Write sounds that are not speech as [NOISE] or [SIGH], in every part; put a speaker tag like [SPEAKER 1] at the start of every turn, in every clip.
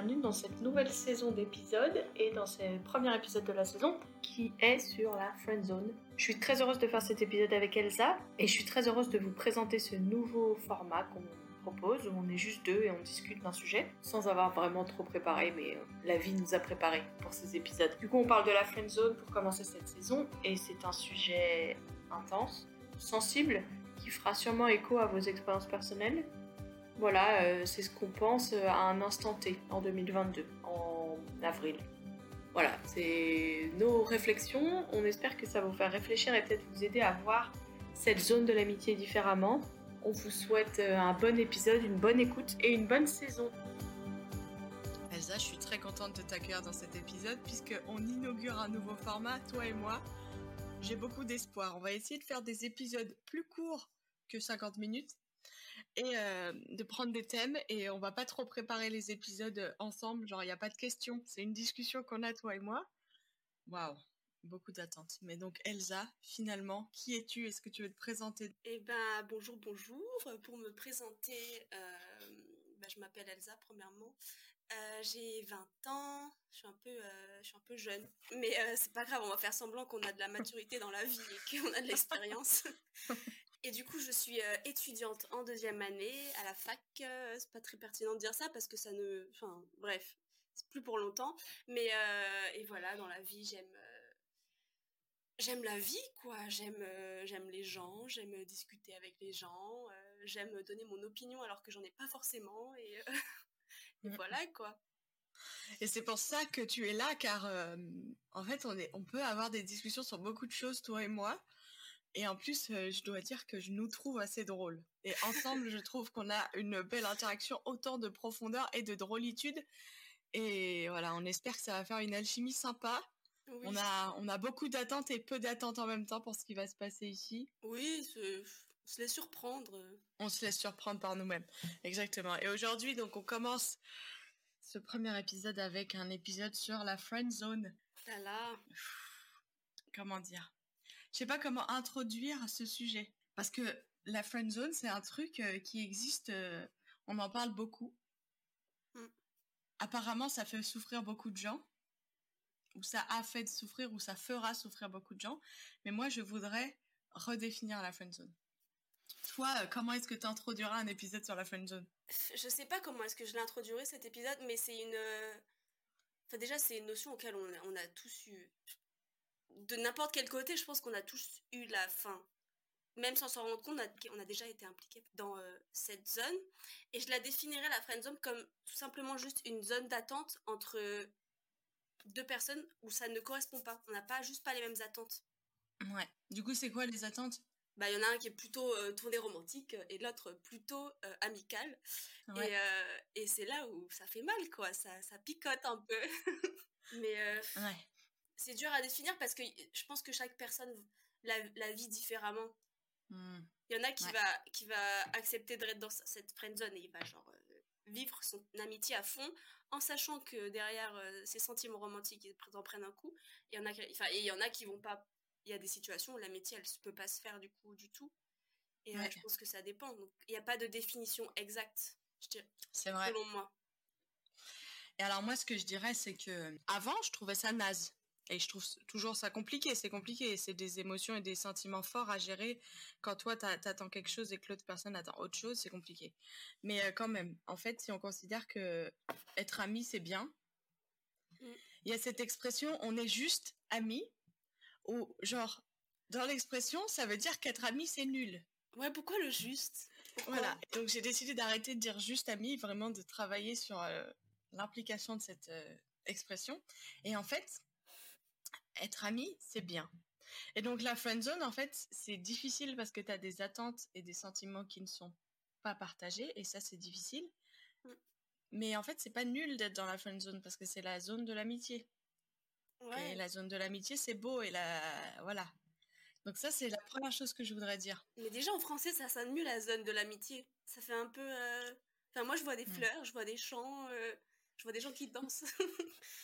[SPEAKER 1] bienvenue dans cette nouvelle saison d'épisodes et dans ce premier épisode de la saison qui est sur la Friend Zone. Je suis très heureuse de faire cet épisode avec Elsa et je suis très heureuse de vous présenter ce nouveau format qu'on propose où on est juste deux et on discute d'un sujet sans avoir vraiment trop préparé mais euh, la vie nous a préparé pour ces épisodes. Du coup on parle de la Friend Zone pour commencer cette saison et c'est un sujet intense, sensible qui fera sûrement écho à vos expériences personnelles voilà, euh, c'est ce qu'on pense euh, à un instant T, en 2022, en avril. Voilà, c'est nos réflexions. On espère que ça va vous faire réfléchir et peut-être vous aider à voir cette zone de l'amitié différemment. On vous souhaite euh, un bon épisode, une bonne écoute et une bonne saison.
[SPEAKER 2] Elsa, je suis très contente de t'accueillir dans cet épisode puisqu'on inaugure un nouveau format, toi et moi. J'ai beaucoup d'espoir. On va essayer de faire des épisodes plus courts que 50 minutes et euh, de prendre des thèmes et on va pas trop préparer les épisodes ensemble, genre il n'y a pas de questions, c'est une discussion qu'on a toi et moi. Waouh, beaucoup d'attentes. Mais donc Elsa, finalement, qui es-tu? Est-ce que tu veux te présenter?
[SPEAKER 3] Eh ben bonjour, bonjour. Pour me présenter, euh, ben, je m'appelle Elsa premièrement. Euh, j'ai 20 ans, je suis un peu, je suis un peu jeune, mais c'est pas grave, on va faire semblant qu'on a de la maturité dans la vie et qu'on a de l'expérience. [LAUGHS] Et du coup, je suis euh, étudiante en deuxième année à la fac. Euh, c'est pas très pertinent de dire ça parce que ça ne. Enfin, bref, c'est plus pour longtemps. Mais euh, et voilà, dans la vie, j'aime. J'aime la vie, quoi. J'aime, j'aime les gens, j'aime discuter avec les gens, j'aime donner mon opinion alors que j'en ai pas forcément. Et, [LAUGHS] et mmh. voilà, quoi.
[SPEAKER 2] Et c'est pour ça que tu es là, car en fait, on, est, on peut avoir des discussions sur beaucoup de choses, toi et moi. Et en plus, euh, je dois dire que je nous trouve assez drôles. Et ensemble, je trouve qu'on a une belle interaction, autant de profondeur et de drôlitude. Et voilà, on espère que ça va faire une alchimie sympa. On, a, on a beaucoup d'attentes et peu d'attentes en même temps pour ce qui va se passer ici.
[SPEAKER 3] Oui, on se laisse surprendre.
[SPEAKER 2] On se laisse surprendre par nous-mêmes. Exactement. Et aujourd'hui, donc, on commence ce premier épisode avec un épisode sur la friend zone.
[SPEAKER 3] Voilà.
[SPEAKER 2] Comment dire? Je sais pas comment introduire ce sujet. Parce que la friend zone c'est un truc euh, qui existe euh, on en parle beaucoup. Mm. apparemment ça fait souffrir beaucoup de gens. Ou ça a fait souffrir ou ça fera souffrir beaucoup de gens. Mais moi je voudrais redéfinir la friend zone. Toi euh, comment est-ce que tu introduiras un épisode sur la friend zone?
[SPEAKER 3] Je sais pas comment est-ce que je l'introduirai cet épisode mais c'est une enfin déjà c'est une notion auquel on on a tous eu de n'importe quel côté, je pense qu'on a tous eu la fin. Même sans s'en rendre compte, on a, déjà été impliqué dans euh, cette zone. Et je la définirais, la friend zone, comme tout simplement juste une zone d'attente entre deux personnes où ça ne correspond pas. On n'a pas juste pas les mêmes attentes.
[SPEAKER 2] Ouais. Du coup, c'est quoi les attentes?
[SPEAKER 3] Bah, il y en a un qui est plutôt euh, tourné romantique et l'autre plutôt euh, amical. Et, c'est là où ça fait mal, quoi. Ça, ça picote un peu. [LAUGHS] Mais ouais c'est dur à définir parce que je pense que chaque personne la, vit différemment. Hmm. Il y en a qui, va, qui va accepter d'être dans cette friend zone et il va genre euh, vivre son amitié à fond en sachant que derrière euh, ses sentiments romantiques ils en prennent un coup. Il y en a, enfin, et il y en a qui vont pas. Il y a des situations où l'amitié elle ne peut pas se faire du coup du tout. Et euh, je pense que ça dépend. Donc il n'y a pas de définition exacte.
[SPEAKER 2] C'est vrai.
[SPEAKER 3] Selon moi.
[SPEAKER 2] Et alors moi ce que je dirais c'est que avant je trouvais ça naze et je trouve toujours ça compliqué, c'est compliqué, c'est des émotions et des sentiments forts à gérer. Quand toi, t'attends quelque chose et que l'autre personne attend autre chose, c'est compliqué. Mais euh, quand même, en fait, si on considère que être ami, c'est bien, mm. il y a cette expression, on est juste ami, ou genre, dans l'expression, ça veut dire qu'être ami, c'est nul.
[SPEAKER 3] Ouais, pourquoi le juste?
[SPEAKER 2] Voilà, donc j'ai décidé d'arrêter de dire juste ami, vraiment de travailler sur euh, l'implication de cette euh, expression. Et en fait, être ami, c'est bien. Et donc la friend zone, en fait, c'est difficile parce que tu as des attentes et des sentiments qui ne sont pas partagés, et ça, c'est difficile. Mm. Mais en fait, c'est pas nul d'être dans la friend zone parce que c'est la zone de l'amitié. Et la zone de l'amitié, c'est beau, et la... Voilà. Donc ça, c'est la première chose que je voudrais dire.
[SPEAKER 3] Mais déjà, en français, ça sonne mieux, la zone de l'amitié. Ça fait un peu... Euh, enfin, moi, je vois des mm. fleurs, je vois des champs... Euh, je vois des gens qui dansent.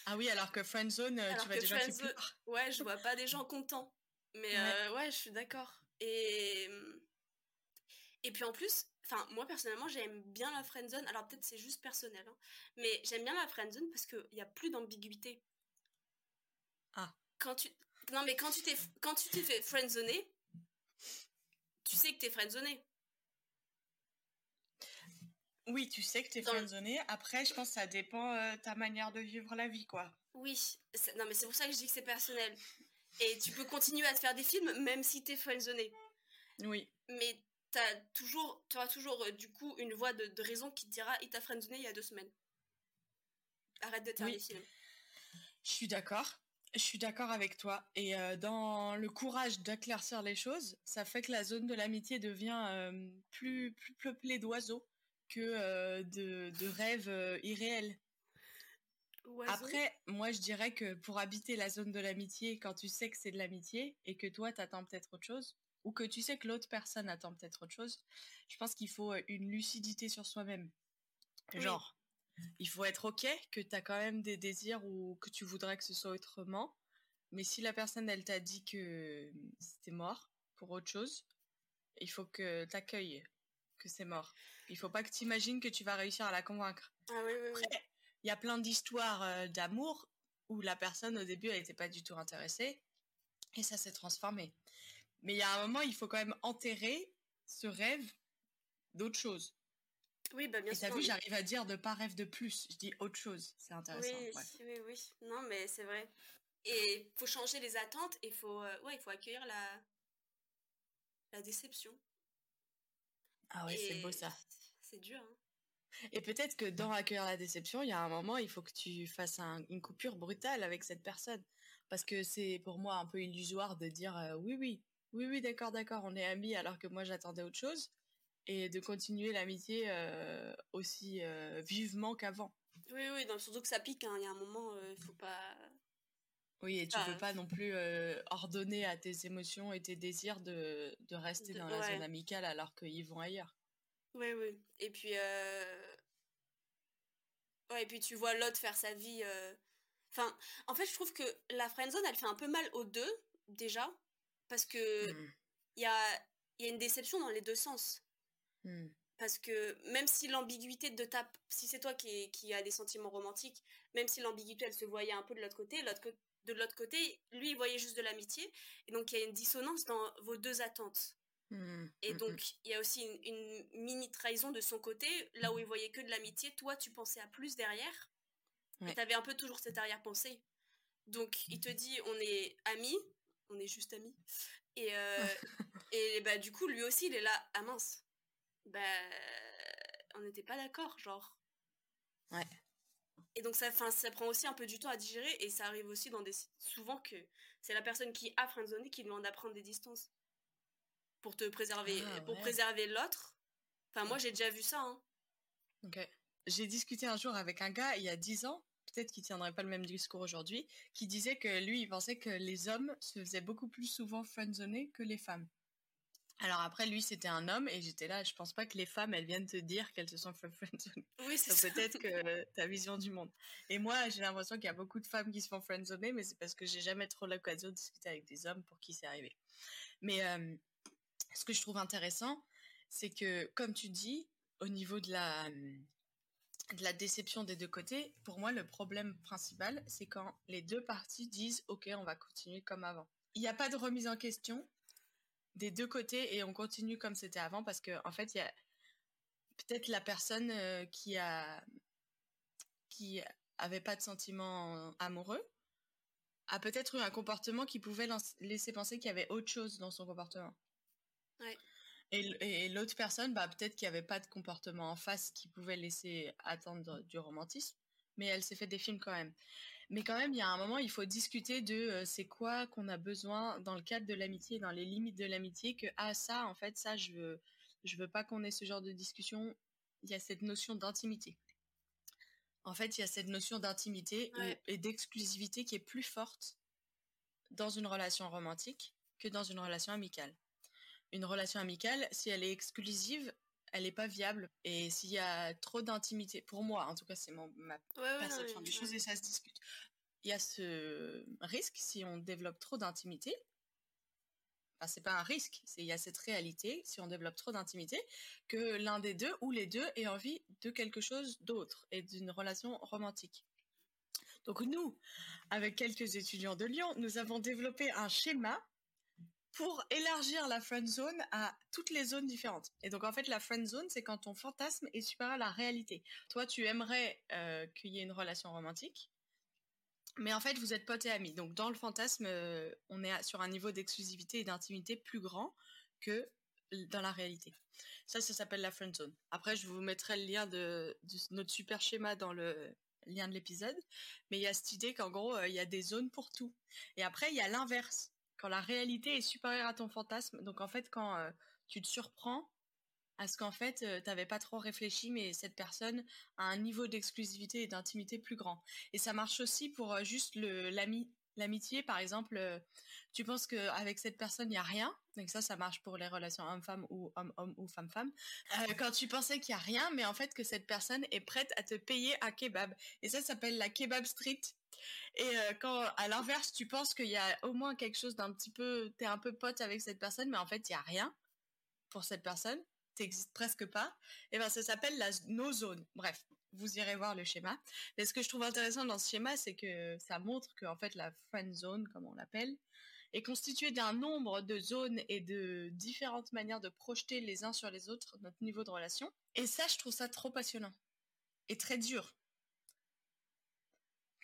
[SPEAKER 2] ah oui, alors que friendzone, euh, tu vois des gens qui pleurent.
[SPEAKER 3] Ouais, je vois pas des gens contents. Mais ouais, euh, ouais je suis d'accord. Et Et puis en plus, enfin, moi personnellement, j'aime bien la friendzone. Alors peut-être c'est juste personnel, hein, mais j'aime bien la friendzone parce qu'il n'y a plus d'ambiguïté.
[SPEAKER 2] Ah.
[SPEAKER 3] Quand tu... Non, mais quand tu t'es quand tu t'es fait friendzoner, tu sais que t'es friendzoné.
[SPEAKER 2] Oui, tu sais que t'es friendzoné. Après, je pense que ça dépend euh, ta manière de vivre la vie, quoi.
[SPEAKER 3] Oui. Non, mais c'est pour ça que je dis que c'est personnel. Et tu peux continuer à te faire des films même si t'es friendzoné.
[SPEAKER 2] Oui.
[SPEAKER 3] Mais t'as toujours, tu auras toujours euh, du coup une voix de, raison qui te dira il t'a friendzoné il y a deux semaines. Arrête de te faire des films.
[SPEAKER 2] Je suis d'accord. Je suis d'accord avec toi. Et euh, dans le courage d'éclaircir les choses, ça fait que la zone de l'amitié devient plus, plus peuplée d'oiseaux que euh, de, rêves euh, irréels. Après, moi, je dirais que pour habiter la zone de l'amitié, quand tu sais que c'est de l'amitié et que toi, t'attends peut-être autre chose, ou que tu sais que l'autre personne attend peut-être autre chose, je pense qu'il faut euh, une lucidité sur soi-même. Genre, il faut être ok que t'as quand même des désirs ou que tu voudrais que ce soit autrement, mais si la personne, elle t'a dit que c'était mort pour autre chose, il faut que t'accueilles que c'est mort. Il faut pas que tu imagines que tu vas réussir à la convaincre.
[SPEAKER 3] Ah oui, oui,
[SPEAKER 2] oui. Il y a plein d'histoires euh, d'amour où la personne au début elle n'était pas du tout intéressée et ça s'est transformé. Mais il y a un moment, il faut quand même enterrer ce rêve d'autre chose.
[SPEAKER 3] Oui, bah bien
[SPEAKER 2] et
[SPEAKER 3] sûr.
[SPEAKER 2] vu, j'arrive à dire de pas rêve de plus. Je dis autre chose. C'est intéressant.
[SPEAKER 3] Oui, oui, oui. Non, mais c'est vrai. Et faut changer les attentes et faut, euh, ouais, il faut accueillir la, la déception.
[SPEAKER 2] Ah ouais, c'est beau ça.
[SPEAKER 3] C'est dur. Hein.
[SPEAKER 2] Et peut-être que dans accueillir la déception, il y a un moment, il faut que tu fasses une coupure brutale avec cette personne. Parce que c'est pour moi un peu illusoire de dire euh, oui, oui, oui, oui, d'accord, d'accord, on est amis alors que moi j'attendais autre chose. Et de continuer l'amitié euh, aussi euh, vivement qu'avant.
[SPEAKER 3] Oui, oui, surtout que ça pique, hein. il y a un moment, il faut pas.
[SPEAKER 2] Oui, et tu ne peux pas non plus ordonner à tes émotions et tes désirs de, de rester dans la zone amicale alors qu'ils vont ailleurs.
[SPEAKER 3] Oui, oui. Et puis, ouais, et puis tu vois l'autre faire sa vie. Enfin, en fait, je trouve que la friendzone, elle fait un peu mal aux deux, déjà, parce que mmh. il y, a, y a une déception dans les deux sens. Mmh. Parce que même si l'ambiguïté de ta... Si c'est toi qui, qui a des sentiments romantiques, même si l'ambiguïté, elle se voyait un peu de l'autre côté, l'autre côté de l'autre côté, lui, il voyait juste de l'amitié. Et donc, il y a une dissonance dans vos deux attentes. Mmh, et mmh, donc, mmh. il y a aussi une, mini trahison de son côté, là où il voyait que de l'amitié. Toi, tu pensais à plus derrière. Et tu avais un peu toujours cette arrière-pensée. Donc, il te dit, on est amis, on est juste amis. Et, euh, et bah, du coup, lui aussi, il est là, ah mince. Bah, on n'était pas d'accord, genre.
[SPEAKER 2] Ouais.
[SPEAKER 3] Et donc ça, ça prend aussi un peu du temps à digérer et ça arrive aussi dans des souvent que c'est la personne qui a friendzoné qui demande à prendre des distances pour te préserver, ah, pour préserver l'autre. Enfin moi j'ai déjà vu ça. Hein.
[SPEAKER 2] Ok. J'ai discuté un jour avec un gars il y a 10 ans, peut-être qu'il tiendrait pas le même discours aujourd'hui, qui disait que lui il pensait que les hommes se faisaient beaucoup plus souvent friendzoner que les femmes. Alors après, lui, c'était un homme et j'étais là. Je pense pas que les femmes, elles viennent te dire qu'elles se sont [LAUGHS] friendzone.
[SPEAKER 3] Oui, c'est
[SPEAKER 2] Peut-être que [LAUGHS] ta vision du monde. Et moi, j'ai l'impression qu'il y a beaucoup de femmes qui se font friendzoner, mais c'est parce que j'ai jamais trop l'occasion de discuter avec des hommes pour qui c'est arrivé. Mais euh, ce que je trouve intéressant, c'est que, comme tu dis, au niveau de la de la déception des deux côtés, pour moi, le problème principal, c'est quand les deux parties disent OK, on va continuer comme avant. Il n'y a pas de remise en question, des deux côtés et on continue comme c'était avant parce que en fait il y a peut-être la personne euh, qui a qui avait pas de sentiments amoureux a peut-être eu un comportement qui pouvait laisser penser qu'il y avait autre chose dans son comportement. Et, l'autre personne, bah, peut-être qu'il n'y avait pas de comportement en face qui pouvait laisser attendre du romantisme, mais elle s'est fait des films quand même. Mais quand même, il y a un moment, il faut discuter de euh, c'est quoi qu'on a besoin dans le cadre de l'amitié, dans les limites de l'amitié, que ah ça, en fait, ça, je veux, je veux pas qu'on ait ce genre de discussion. Il y a cette notion d'intimité. En fait, il y a cette notion d'intimité et d'exclusivité qui est plus forte dans une relation romantique que dans une relation amicale. Une relation amicale, si elle est exclusive, elle n'est pas viable. Et s'il y a trop d'intimité, pour moi, en tout cas, c'est ma perception des choses et ça se discute. Il y a ce risque, si on développe trop d'intimité, enfin c'est pas un risque, c'est il y a cette réalité si on développe trop d'intimité que l'un des deux ou les deux ait envie de quelque chose d'autre et d'une relation romantique. Donc nous, avec quelques étudiants de Lyon, nous avons développé un schéma pour élargir la friend zone à toutes les zones différentes. Et donc en fait, la friend zone, c'est quand ton fantasme est supérieur à la réalité. Toi, tu aimerais euh, qu'il y ait une relation romantique, mais en fait, vous êtes potes et amis. Donc dans le fantasme, euh, on est sur un niveau d'exclusivité et d'intimité plus grand que dans la réalité. Ça, ça s'appelle la friend zone. Après, je vous mettrai le lien de, notre super schéma dans le lien de l'épisode. Mais il y a cette idée qu'en gros, euh, il y a des zones pour tout. Et après, il y a l'inverse la réalité est supérieure à ton fantasme. Donc en fait, quand euh, tu te surprends à ce qu'en fait, tu euh, t'avais pas trop réfléchi, mais cette personne a un niveau d'exclusivité et d'intimité plus grand. Et ça marche aussi pour euh, juste l'amitié par exemple tu penses qu'avec cette personne il y a rien? Donc ça ça marche pour les relations homme-femme ou homme-homme ou femme-femme quand tu pensais qu'il y a rien mais en fait que cette personne est prête à te payer un kebab et ça s'appelle la kebab street et euh, quand, à l'inverse, tu penses qu'il y a au moins quelque chose d'un petit peu, t'es un peu pote avec cette personne, mais en fait, il y a rien pour cette personne, t'existes presque pas. Et ben, ça s'appelle la no zone. Bref, vous irez voir le schéma. Mais ce que je trouve intéressant dans ce schéma, c'est que ça montre que en fait, la friend zone, comme on l'appelle, est constituée d'un nombre de zones et de différentes manières de projeter les uns sur les autres notre niveau de relation. Et ça, je trouve ça trop passionnant et très dur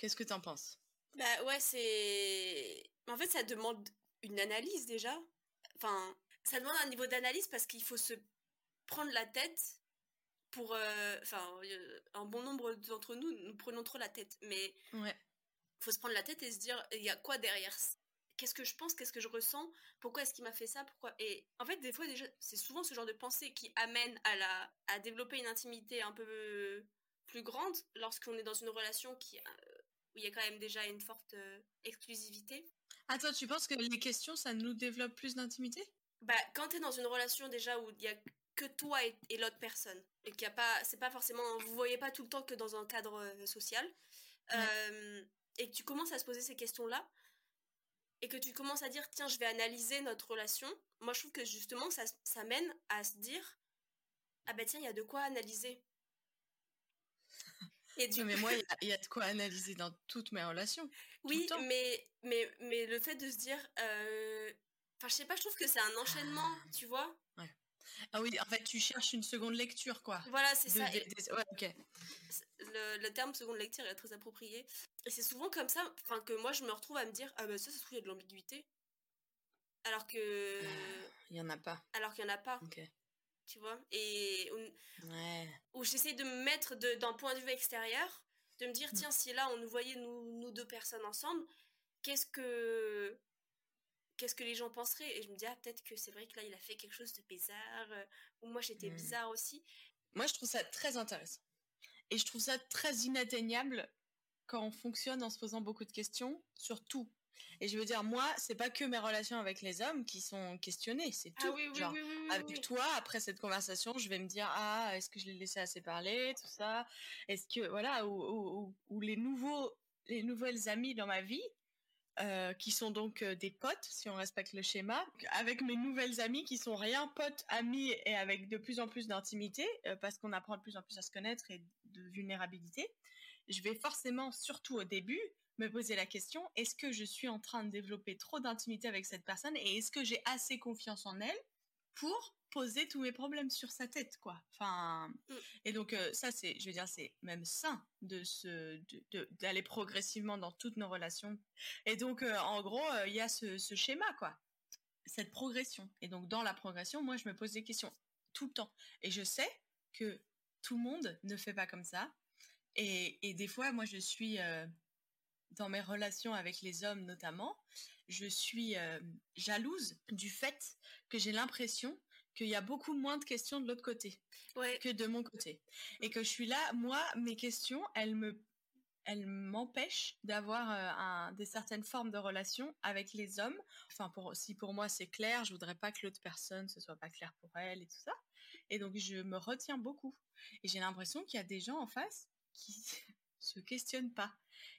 [SPEAKER 2] Qu'est-ce que tu en penses?
[SPEAKER 3] Bah ouais, c'est. En fait, ça demande une analyse déjà. Enfin, ça demande un niveau d'analyse parce qu'il faut se prendre la tête pour. Euh, enfin, euh, un bon nombre d'entre nous, nous prenons trop la tête. Mais.
[SPEAKER 2] Ouais.
[SPEAKER 3] faut se prendre la tête et se dire, il y a quoi derrière Qu'est-ce que je pense? Qu'est-ce que je ressens? Pourquoi est-ce qu'il m'a fait ça? Pourquoi? Et en fait, des fois, déjà, c'est souvent ce genre de pensée qui amène à la à développer une intimité un peu plus grande lorsqu'on est dans une relation qui euh, il y a quand même déjà une forte euh, exclusivité.
[SPEAKER 2] Attends, tu penses que les questions, ça nous développe plus d'intimité?
[SPEAKER 3] Bah, quand tu es dans une relation déjà où il y a que toi et, l'autre personne, et qu'il y a pas, c'est pas forcément, vous voyez pas tout le temps que dans un cadre euh, social, euh, et que tu commences à se poser ces questions-là, et que tu commences à dire, tiens, je vais analyser notre relation, moi je trouve que justement, ça, ça mène à se dire, ah ben tiens, il y a de quoi analyser.
[SPEAKER 2] Mais moi, il y, a de quoi analyser dans toutes mes relations.
[SPEAKER 3] Oui, mais, mais, mais le fait de se dire. Euh... Enfin, je sais pas, je trouve que c'est un enchaînement, ah. tu vois
[SPEAKER 2] Ouais. Ah oui, en fait, tu cherches une seconde lecture, quoi.
[SPEAKER 3] Voilà, c'est ça.
[SPEAKER 2] Ouais.
[SPEAKER 3] Le, le, terme seconde lecture est très approprié. Et c'est souvent comme ça que moi, je me retrouve à me dire Ah, bah ça, ça se trouve, il y a de l'ambiguïté. Alors que.
[SPEAKER 2] Il y en a pas.
[SPEAKER 3] Alors qu'il y en a pas.
[SPEAKER 2] Ok
[SPEAKER 3] tu vois, et où, j'essaie de me mettre d'un point de vue extérieur, de me dire, mm. tiens, si là on nous voyait nous, nous deux personnes ensemble, qu'est-ce que qu'est-ce que les gens penseraient? Et je me dis, ah, peut-être que c'est vrai que là, il a fait quelque chose de bizarre, euh, ou moi, j'étais mm. bizarre aussi.
[SPEAKER 2] Moi, je trouve ça très intéressant. Et je trouve ça très inatteignable quand on fonctionne en se posant beaucoup de questions sur tout. Et je veux dire, moi, c'est pas que mes relations avec les hommes qui sont questionnées, c'est ah tout. Genre, avec toi, après cette conversation, je vais me dire, ah, est-ce que je l'ai laissé assez parler, tout ça? Est-ce que, voilà, ou, ou, les nouveaux, les nouvelles amies dans ma vie, euh, qui sont donc euh, des potes, si on respecte le schéma, avec mes nouvelles amies qui sont rien potes, amies et avec de plus en plus d'intimité, euh, parce qu'on apprend de plus en plus à se connaître et de vulnérabilité. Je vais forcément, surtout au début, me poser la question, est-ce que je suis en train de développer trop d'intimité avec cette personne et est-ce que j'ai assez confiance en elle pour poser tous mes problèmes sur sa tête, quoi? Enfin, mm. et donc euh, ça, c'est, je veux dire, c'est même sain de se, d'aller progressivement dans toutes nos relations. Et donc, euh, en gros, euh, il y a ce, schéma, quoi, cette progression. Et donc, dans la progression, moi, je me pose des questions tout le temps. Et je sais que tout le monde ne fait pas comme ça. Et, et des fois, moi, je suis dans mes relations avec les hommes notamment, je suis euh, jalouse du fait que j'ai l'impression qu'il y a beaucoup moins de questions de l'autre côté que de mon côté. Et que je suis là, moi, mes questions, elles me elles m'empêchent d'avoir euh, des certaines formes de relations avec les hommes. Enfin, pour, si pour moi c'est clair, je voudrais pas que l'autre personne ce soit pas clair pour elle et tout ça. Et donc je me retiens beaucoup. Et j'ai l'impression qu'il y a des gens en face qui [LAUGHS] se questionnent pas.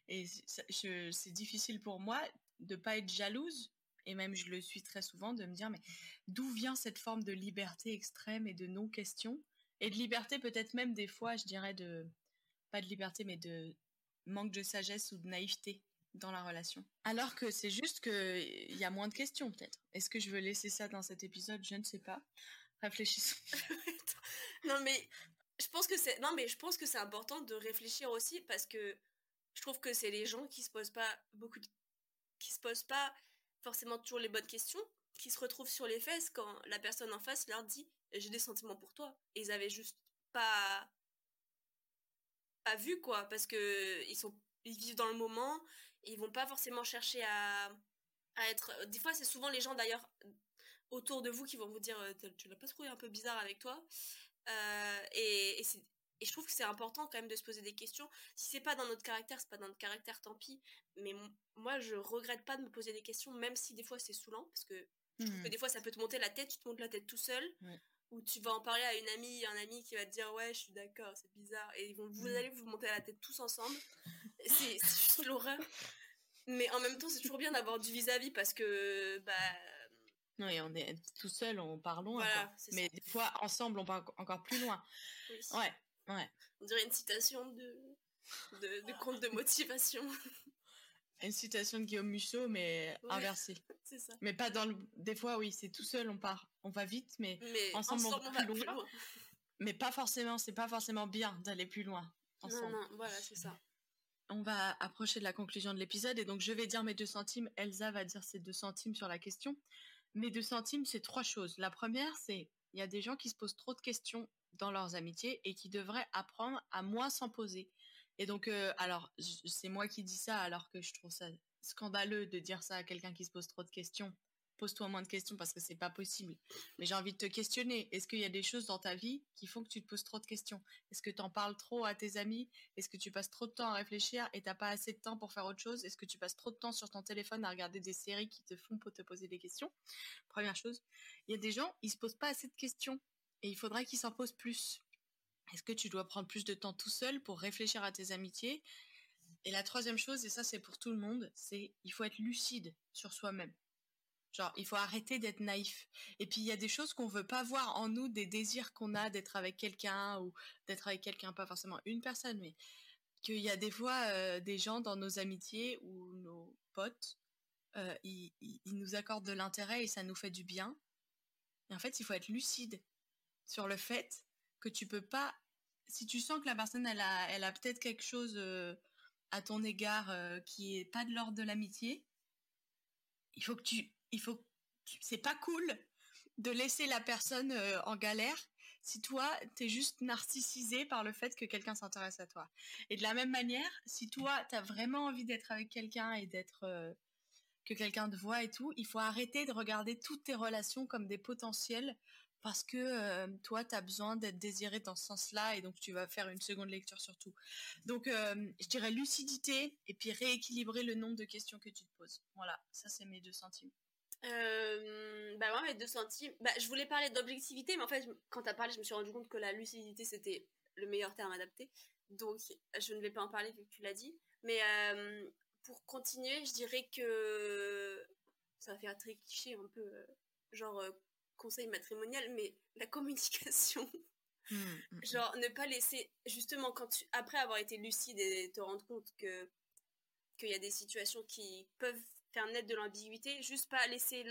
[SPEAKER 2] Et c'est difficile pour moi de pas être jalouse et même je le suis très souvent, de me dire mais d'où vient cette forme de liberté extrême et de non-question? Et de liberté peut-être même des fois, je dirais de pas de liberté mais de manque de sagesse ou de naïveté dans la relation. Alors que c'est juste que il y a moins de questions peut-être. Est-ce que je veux laisser ça dans cet épisode? Je ne sais pas. Réfléchissons. [LAUGHS]
[SPEAKER 3] non mais je pense que c'est non mais je pense que c'est important de réfléchir aussi parce que je trouve que c'est les gens qui se posent pas beaucoup de... qui se posent pas forcément toujours les bonnes questions qui se retrouvent sur les fesses quand la personne en face leur dit j'ai des sentiments pour toi et ils avaient juste pas pas vu quoi parce que ils sont ils vivent dans le moment et ils vont pas forcément chercher à à être des fois c'est souvent les gens d'ailleurs autour de vous qui vont vous dire euh, tu l'as pas trouvé un peu bizarre avec toi euh, et, et, je trouve que c'est important quand même de se poser des questions. Si c'est pas dans notre caractère, c'est pas dans notre caractère, tant pis. Mais moi, je regrette pas de me poser des questions, même si des fois c'est saoulant, parce que je trouve que mmh. des fois ça peut te monter la tête, tu te montes la tête tout seul. Ou tu vas en parler à une amie, un ami qui va te dire ouais je suis d'accord, c'est bizarre. Et vont, vous mmh. allez vous monter la tête tous ensemble. [LAUGHS] c'est juste l'horreur. Mais en même temps c'est toujours bien d'avoir du vis-à-vis -vis parce que bah
[SPEAKER 2] non, et on est tout seul, on part loin. Mais des fois, ensemble, on part encore plus loin. Ouais, ouais.
[SPEAKER 3] On dirait une citation de, de, de conte de motivation. [LAUGHS]
[SPEAKER 2] Une citation de Guillaume Musso, mais inversée. [LAUGHS]
[SPEAKER 3] C'est ça.
[SPEAKER 2] Mais pas dans le. Des fois, oui, c'est tout seul, on part. On va vite, mais, ensemble, on, va plus, loin. [LAUGHS] Mais pas forcément, c'est pas forcément bien d'aller plus loin. Ensemble.
[SPEAKER 3] Non, non, voilà, c'est ça.
[SPEAKER 2] On va approcher de la conclusion de l'épisode et donc je vais dire mes deux centimes. Elsa va dire ses deux centimes sur la question. Mes deux centimes, c'est trois choses. La première, c'est il y a des gens qui se posent trop de questions dans leurs amitiés et qui devraient apprendre à moins s'en poser. Et donc, euh, alors, c'est moi qui dis ça alors que je trouve ça scandaleux de dire ça à quelqu'un qui se pose trop de questions pose-toi moins de questions parce que c'est pas possible. Mais j'ai envie de te questionner. Est-ce qu'il y a des choses dans ta vie qui font que tu te poses trop de questions? Est-ce que tu en parles trop à tes amis? Est-ce que tu passes trop de temps à réfléchir et t'as pas assez de temps pour faire autre chose? Est-ce que tu passes trop de temps sur ton téléphone à regarder des séries qui te font pour te poser des questions? Première chose. Il y a des gens, ils se posent pas assez de questions et il faudrait qu'ils s'en posent plus. Est-ce que tu dois prendre plus de temps tout seul pour réfléchir à tes amitiés? Et la troisième chose, et ça c'est pour tout le monde, c'est il faut être lucide sur soi-même. Genre, il faut arrêter d'être naïf. Et puis, il y a des choses qu'on veut pas voir en nous, des désirs qu'on a d'être avec quelqu'un ou d'être avec quelqu'un, pas forcément une personne, mais qu'il y a des fois euh, des gens dans nos amitiés ou nos potes, euh, ils, nous accordent de l'intérêt et ça nous fait du bien. Et en fait, il faut être lucide sur le fait que tu peux pas, si tu sens que la personne, elle a, elle a peut-être quelque chose euh, à ton égard qui est pas de l'ordre de l'amitié, il faut que tu il faut, c'est pas cool de laisser la personne euh, en galère si toi, t'es juste narcissisé par le fait que quelqu'un s'intéresse à toi. Et de la même manière, si toi, t'as vraiment envie d'être avec quelqu'un et d'être euh, que quelqu'un te voit et tout, il faut arrêter de regarder toutes tes relations comme des potentiels parce que euh, toi, tu as besoin d'être désiré dans ce sens-là et donc tu vas faire une seconde lecture sur tout. Donc, je dirais lucidité et puis rééquilibrer le nombre de questions que tu te poses. Voilà, ça c'est mes deux centimes.
[SPEAKER 3] Euh, bah moi mes deux centimes, bah, je voulais parler d'objectivité, mais en fait quand t'as parlé, je me suis rendu compte que la lucidité c'était le meilleur terme adapté, donc je ne vais pas en parler vu que tu l'as dit. Mais euh, pour continuer, je dirais que ça va faire très cliché un peu, euh, genre euh, conseil matrimonial, mais la communication. [LAUGHS] Mmh, mmh, mmh. genre ne pas laisser justement quand tu après avoir été lucide et te rendre compte que qu'il y a des situations qui peuvent faire naître de l'ambiguïté, juste pas laisser,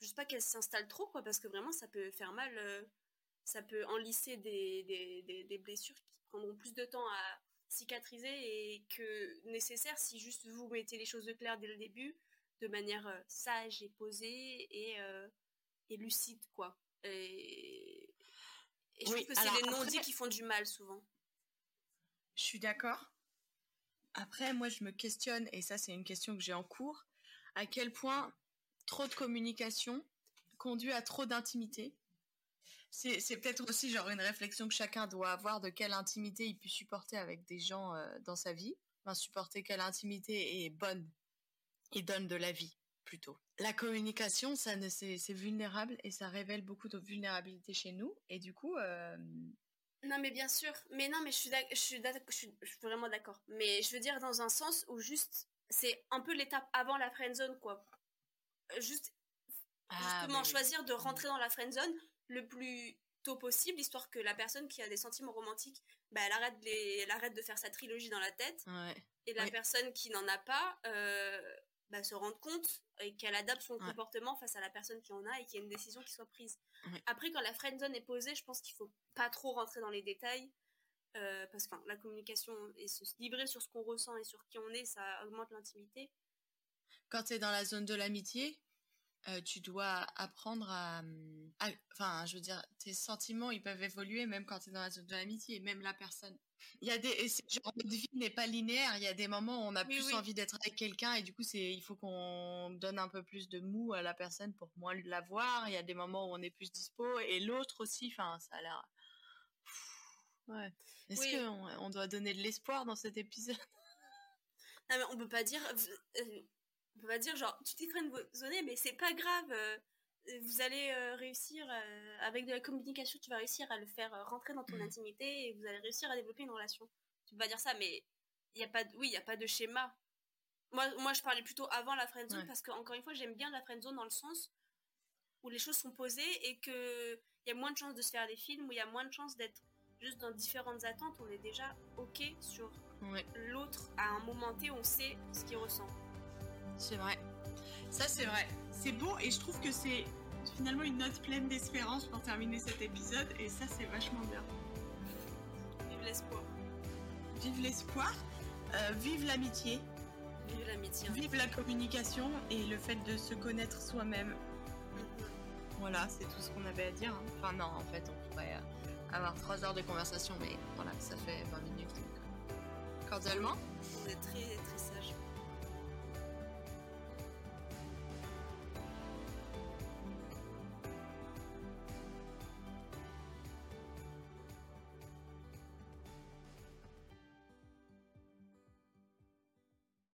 [SPEAKER 3] juste pas qu'elle s'installe trop, quoi, parce que vraiment ça peut faire mal, euh, ça peut enlisser des, des, des, blessures qui prendront plus de temps à cicatriser et que nécessaire si juste vous mettez les choses de clair dès le début, de manière euh, sage et posée et, euh, et lucide, quoi. Et, je trouve que c'est les non-dits qui font du mal souvent.
[SPEAKER 2] Je suis d'accord. Après, moi, je me questionne, et ça, c'est une question que j'ai en cours, à quel point trop de communication conduit à trop d'intimité. C'est peut-être aussi genre une réflexion que chacun doit avoir de quelle intimité il peut supporter avec des gens euh, dans sa vie. Enfin, supporter quelle intimité est bonne et donne de la vie, plutôt. La communication, ça c'est vulnérable et ça révèle beaucoup de vulnérabilité chez nous. Et du coup, euh,
[SPEAKER 3] non, mais bien sûr. Mais non, mais je suis, je suis, je suis, vraiment d'accord. Mais je veux dire dans un sens où juste, c'est un peu l'étape avant la friend zone, quoi. juste
[SPEAKER 2] Ah,
[SPEAKER 3] justement
[SPEAKER 2] oui.
[SPEAKER 3] choisir de rentrer dans la friend zone le plus tôt possible, histoire que la personne qui a des sentiments romantiques, bah, elle, arrête les- elle arrête de faire sa trilogie dans la tête,
[SPEAKER 2] Ouais.
[SPEAKER 3] et la
[SPEAKER 2] Oui.
[SPEAKER 3] personne qui n'en a pas euh, bah, se rende compte et qu'elle adapte son
[SPEAKER 2] Ouais.
[SPEAKER 3] comportement face à la personne qui en a et qu'il y a une décision qui soit prise.
[SPEAKER 2] Ouais.
[SPEAKER 3] Après, quand la friend zone est posée, je pense qu'il faut pas trop rentrer dans les détails. euh, parce que la communication et se livrer sur ce qu'on ressent et sur qui on est, ça augmente l'intimité.
[SPEAKER 2] Quand tu es dans la zone de l'amitié, euh, tu dois apprendre à, hum, à- Enfin, je veux dire, tes sentiments, ils peuvent évoluer même quand tu es dans la zone de l'amitié, même la personne. Il y a des... et genre, notre vie n'est pas linéaire, il y a des moments où on a
[SPEAKER 3] Oui,
[SPEAKER 2] plus
[SPEAKER 3] oui.
[SPEAKER 2] envie d'être avec quelqu'un et du coup, c'est il faut qu'on donne un peu plus de mou à la personne pour moins la voir. Il y a des moments où on est plus dispo et l'autre aussi, enfin, ça a l'air... Ouais. Est-ce
[SPEAKER 3] Oui.
[SPEAKER 2] qu'on on doit donner de l'espoir dans cet épisode?
[SPEAKER 3] Non, mais on peut pas dire. euh, on peut pas dire, genre, tu t'es friendzoné, mais c'est pas grave. euh, vous allez euh, réussir, euh, avec de la communication, tu vas réussir à le faire rentrer dans ton
[SPEAKER 2] Mhm.
[SPEAKER 3] intimité et vous allez réussir à développer une relation. Tu peux pas dire ça, mais il y a pas de, oui, il y a pas de schéma. Moi, moi, je parlais plutôt avant la friendzone
[SPEAKER 2] Ouais.
[SPEAKER 3] parce que, encore une fois, j'aime bien la friendzone dans le sens où les choses sont posées et que il y a moins de chances de se faire des films, où il y a moins de chances d'être juste dans différentes attentes. On est déjà OK sur
[SPEAKER 2] Ouais.
[SPEAKER 3] l'autre à un moment T, on sait ce qu'il ressent.
[SPEAKER 2] C'est vrai. Ça, c'est vrai. C'est beau et je trouve que c'est finalement une note pleine d'espérance pour terminer cet épisode et ça, c'est vachement bien.
[SPEAKER 3] Vive l'espoir,
[SPEAKER 2] Vive l'espoir, euh, vive l'amitié,
[SPEAKER 3] vive l'amitié.
[SPEAKER 2] vive la communication et le fait de se connaître soi-même.
[SPEAKER 3] Mhm.
[SPEAKER 2] Voilà, c'est tout ce qu'on avait à dire. hein. Enfin, non, en fait, on pourrait euh, avoir trois heures de conversation, mais voilà, ça fait 20 minutes. donc, Cordialement,
[SPEAKER 3] On est très très sage.